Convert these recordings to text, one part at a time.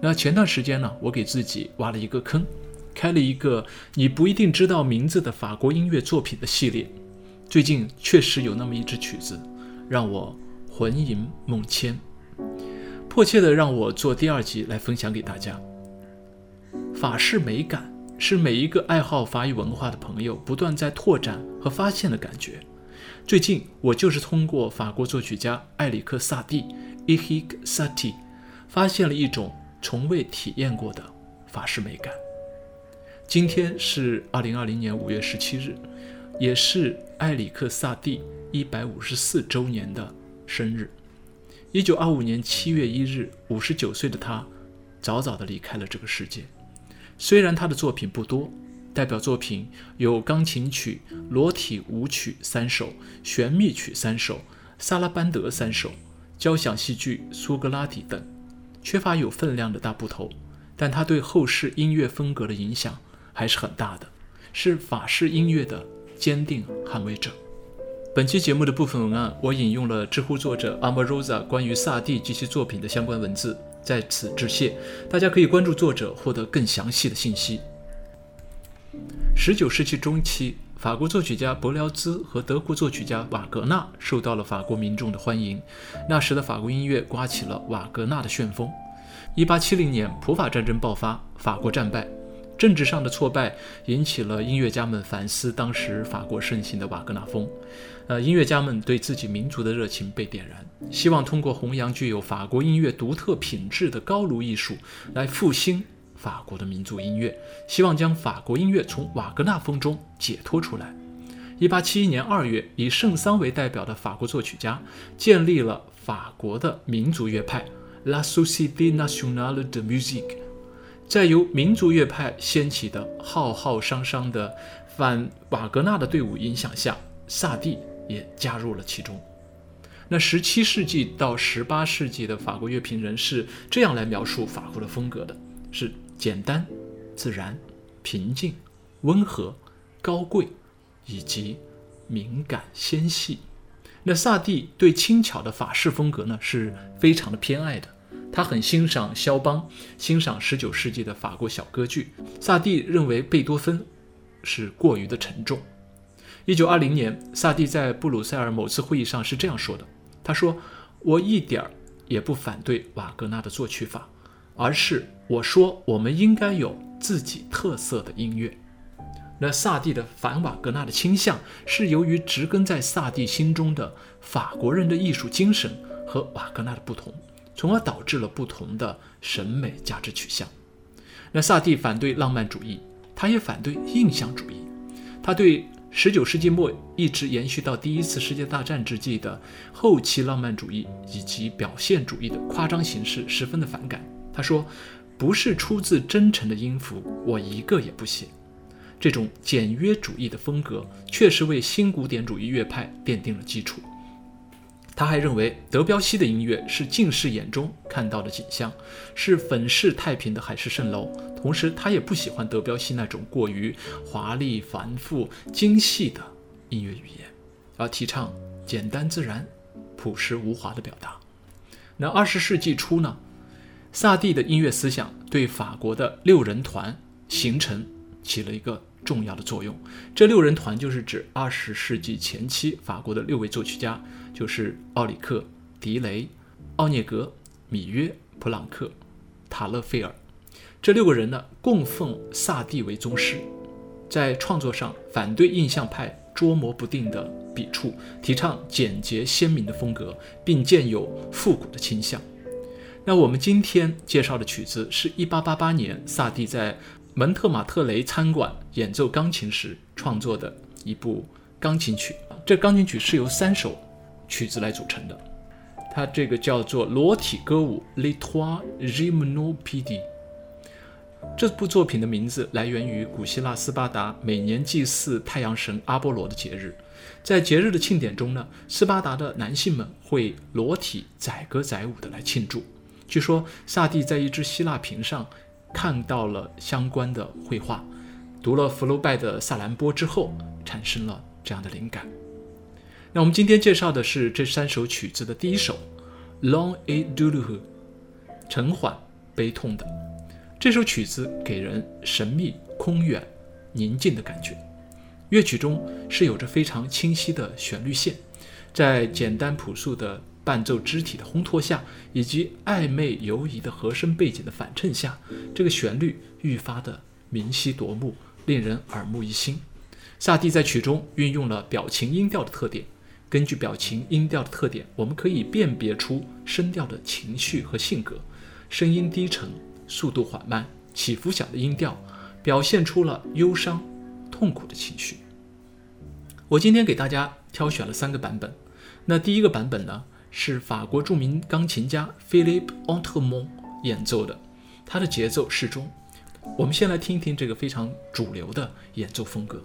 那前段时间呢，我给自己挖了一个坑，开了一个你不一定知道名字的法国音乐作品的系列。最近确实有那么一支曲子，让我魂萦梦牵。迫切的让我做第二集来分享给大家。法式美感是每一个爱好法语文化的朋友不断在拓展和发现的感觉。最近我就是通过法国作曲家埃里克·萨蒂 （Eric s a t i 发现了一种从未体验过的法式美感。今天是二零二零年五月十七日，也是埃里克·萨蒂一百五十四周年的生日。一九二五年七月一日，五十九岁的他早早地离开了这个世界。虽然他的作品不多，代表作品有钢琴曲、裸体舞曲三首、玄秘曲三首、萨拉班德三首、交响戏剧《苏格拉底》等，缺乏有分量的大部头，但他对后世音乐风格的影响还是很大的，是法式音乐的坚定捍卫者。本期节目的部分文案，我引用了知乎作者 Amarosa 关于萨蒂及其作品的相关文字，在此致谢。大家可以关注作者，获得更详细的信息。十九世纪中期，法国作曲家柏辽兹和德国作曲家瓦格纳受到了法国民众的欢迎。那时的法国音乐刮起了瓦格纳的旋风。一八七零年，普法战争爆发，法国战败。政治上的挫败引起了音乐家们反思当时法国盛行的瓦格纳风。呃，音乐家们对自己民族的热情被点燃，希望通过弘扬具有法国音乐独特品质的高卢艺术来复兴法国的民族音乐，希望将法国音乐从瓦格纳风中解脱出来。一八七一年二月，以圣桑为代表的法国作曲家建立了法国的民族乐派 La Société Nationale de Musique。在由民族乐派掀起的浩浩汤汤的反瓦格纳的队伍影响下，萨蒂也加入了其中。那十七世纪到十八世纪的法国乐评人是这样来描述法国的风格的：是简单、自然、平静、温和、高贵，以及敏感纤细。那萨蒂对轻巧的法式风格呢，是非常的偏爱的。他很欣赏肖邦，欣赏19世纪的法国小歌剧。萨蒂认为贝多芬是过于的沉重。1920年，萨蒂在布鲁塞尔某次会议上是这样说的：“他说，我一点儿也不反对瓦格纳的作曲法，而是我说我们应该有自己特色的音乐。”那萨蒂的反瓦格纳的倾向是由于植根在萨蒂心中的法国人的艺术精神和瓦格纳的不同。从而导致了不同的审美价值取向。那萨蒂反对浪漫主义，他也反对印象主义。他对19世纪末一直延续到第一次世界大战之际的后期浪漫主义以及表现主义的夸张形式十分的反感。他说：“不是出自真诚的音符，我一个也不写。”这种简约主义的风格确实为新古典主义乐派奠定了基础。他还认为德彪西的音乐是近视眼中看到的景象，是粉饰太平的海市蜃楼。同时，他也不喜欢德彪西那种过于华丽、繁复、精细的音乐语言，而提倡简单自然、朴实无华的表达。那二十世纪初呢？萨蒂的音乐思想对法国的六人团形成起了一个重要的作用。这六人团就是指二十世纪前期法国的六位作曲家。就是奥里克、迪雷、奥涅格、米约、普朗克、塔勒菲尔这六个人呢，供奉萨蒂为宗师，在创作上反对印象派捉摸不定的笔触，提倡简洁鲜明的风格，并兼有复古的倾向。那我们今天介绍的曲子是一八八八年萨蒂在蒙特马特雷餐馆演奏钢琴时创作的一部钢琴曲。这钢琴曲是由三首。曲子来组成的，它这个叫做裸体歌舞 l e t r o i r i m n o p i d i 这部作品的名字来源于古希腊斯巴达每年祭祀太阳神阿波罗的节日。在节日的庆典中呢，斯巴达的男性们会裸体载歌载舞的来庆祝。据说萨蒂在一只希腊瓶上看到了相关的绘画，读了福楼拜的《萨兰波》之后，产生了这样的灵感。那我们今天介绍的是这三首曲子的第一首《Long et douloureux》，沉缓悲痛的。这首曲子给人神秘、空远、宁静的感觉。乐曲中是有着非常清晰的旋律线，在简单朴素的伴奏肢体的烘托下，以及暧昧游移的和声背景的反衬下，这个旋律愈发的明晰夺目，令人耳目一新。萨蒂在曲中运用了表情音调的特点，根据表情音调的特点，我们可以辨别出声调的情绪和性格。声音低沉。速度缓慢、起伏小的音调，表现出了忧伤、痛苦的情绪。我今天给大家挑选了三个版本。那第一个版本呢，是法国著名钢琴家 Philippe Entremont 演奏的，他的节奏适中。我们先来听一听这个非常主流的演奏风格。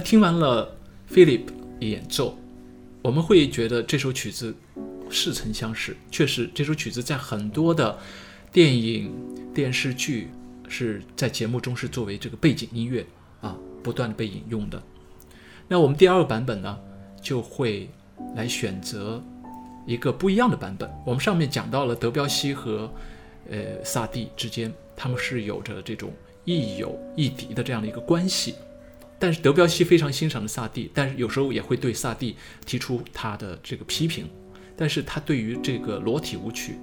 听完了 Philip 演奏，我们会觉得这首曲子似曾相识。确实，这首曲子在很多的电影、电视剧是在节目中是作为这个背景音乐啊，不断被引用的。那我们第二个版本呢，就会来选择一个不一样的版本。我们上面讲到了德彪西和呃萨蒂之间，他们是有着这种亦友亦敌的这样的一个关系。但是德彪西非常欣赏的萨蒂，但是有时候也会对萨蒂提出他的这个批评。但是他对于这个裸体舞曲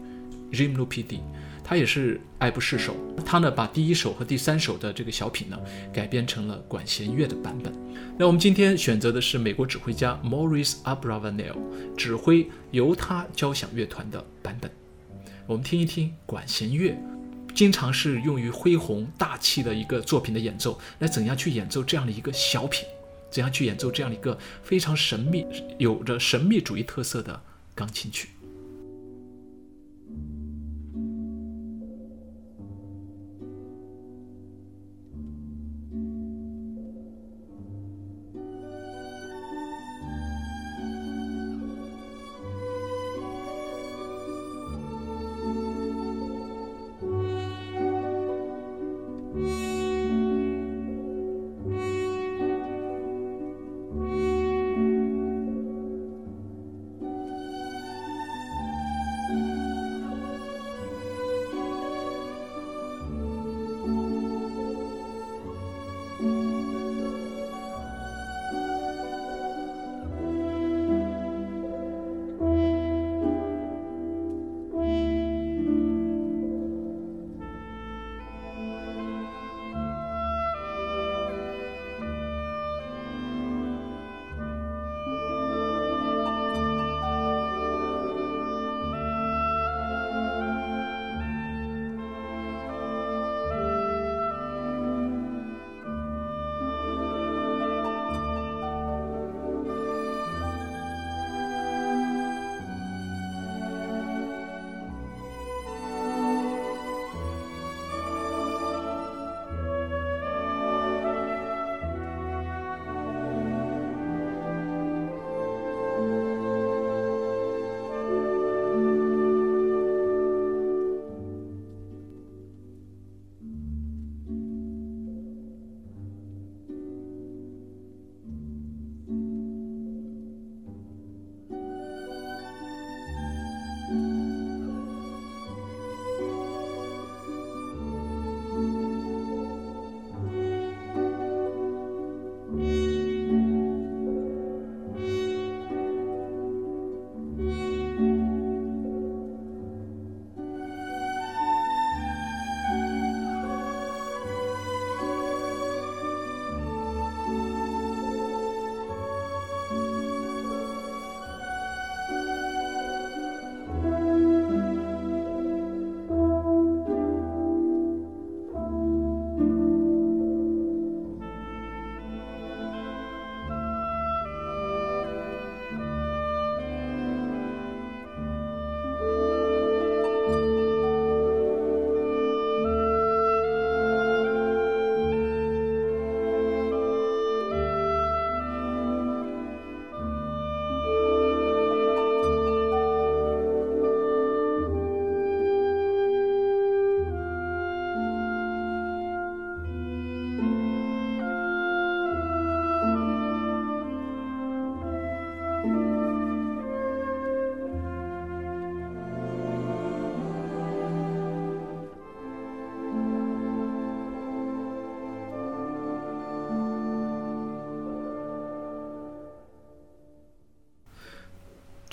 《Rimlo P D》，他也是爱不释手。他呢把第一首和第三首的这个小品呢改编成了管弦乐的版本。那我们今天选择的是美国指挥家 Maurice Abravanel 指挥犹他交响乐团的版本。我们听一听管弦乐。经常是用于恢宏大气的一个作品的演奏，来怎样去演奏这样的一个小品？怎样去演奏这样的一个非常神秘、有着神秘主义特色的钢琴曲？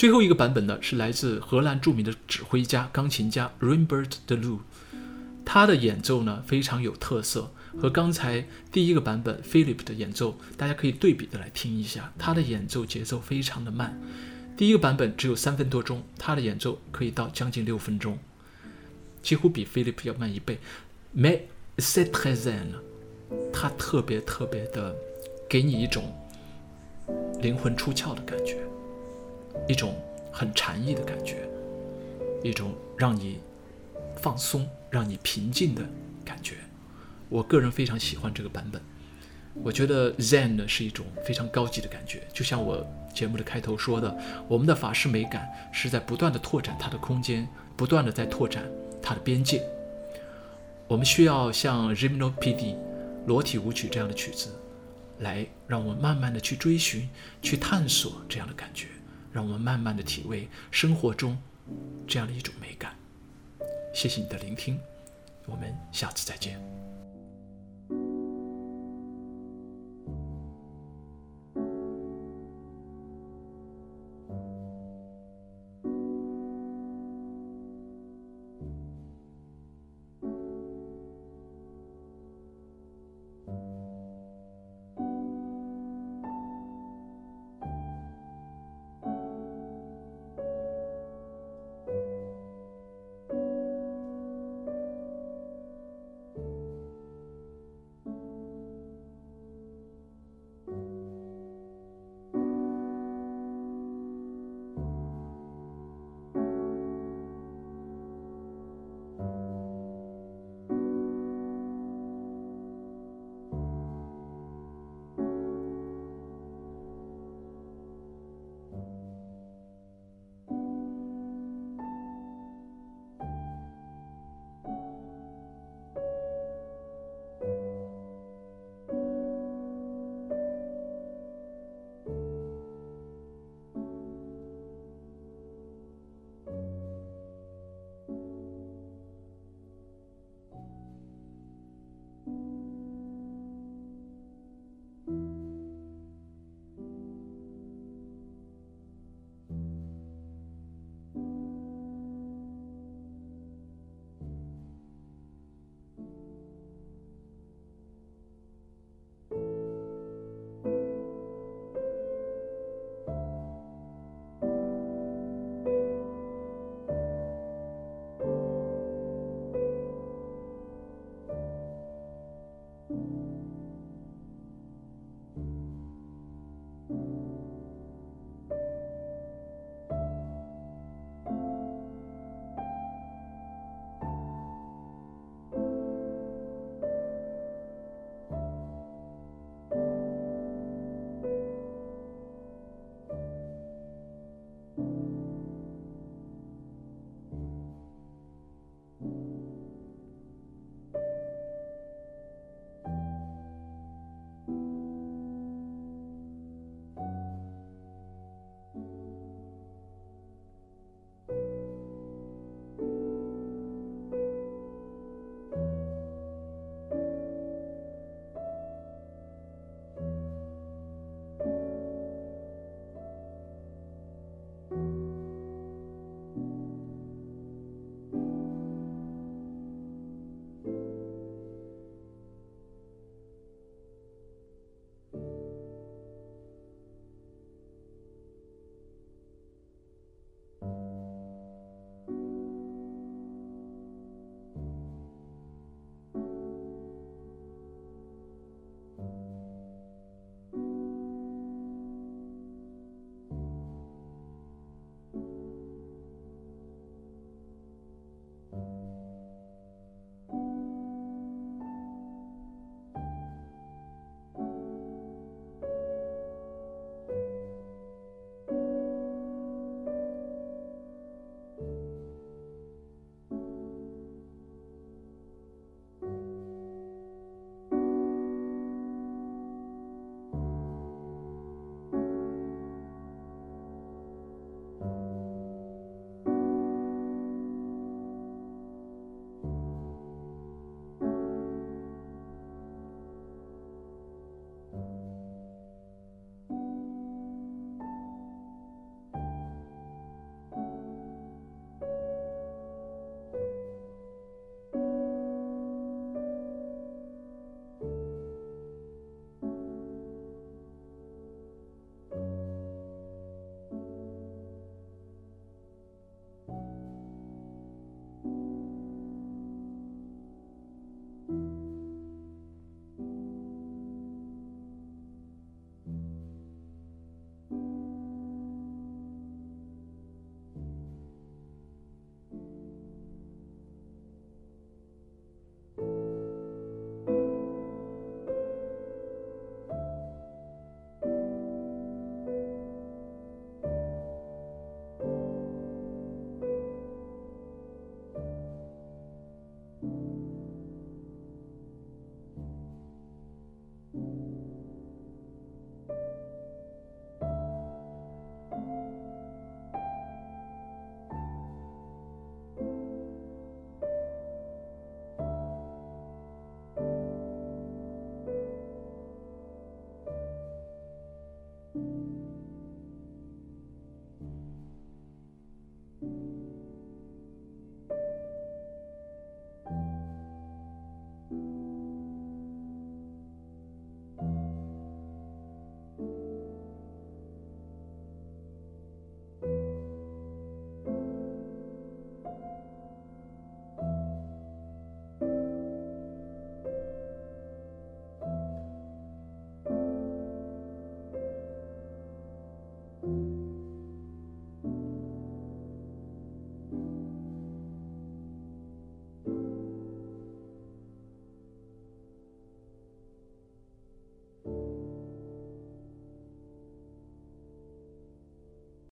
最后一个版本呢，是来自荷兰著名的指挥家、钢琴家 Rembert de Loo，他的演奏呢非常有特色，和刚才第一个版本 Philip 的演奏，大家可以对比的来听一下。他的演奏节奏非常的慢，第一个版本只有三分多钟，他的演奏可以到将近六分钟，几乎比 Philip 要慢一倍。Mais c'est très zen，他特别特别的给你一种灵魂出窍的感觉。一种很禅意的感觉，一种让你放松、让你平静的感觉。我个人非常喜欢这个版本。我觉得 Zen 呢是一种非常高级的感觉，就像我节目的开头说的，我们的法式美感是在不断的拓展它的空间，不断的在拓展它的边界。我们需要像 Rimno P.D. 裸体舞曲这样的曲子，来让我们慢慢的去追寻、去探索这样的感觉。让我们慢慢的体味生活中这样的一种美感。谢谢你的聆听，我们下次再见。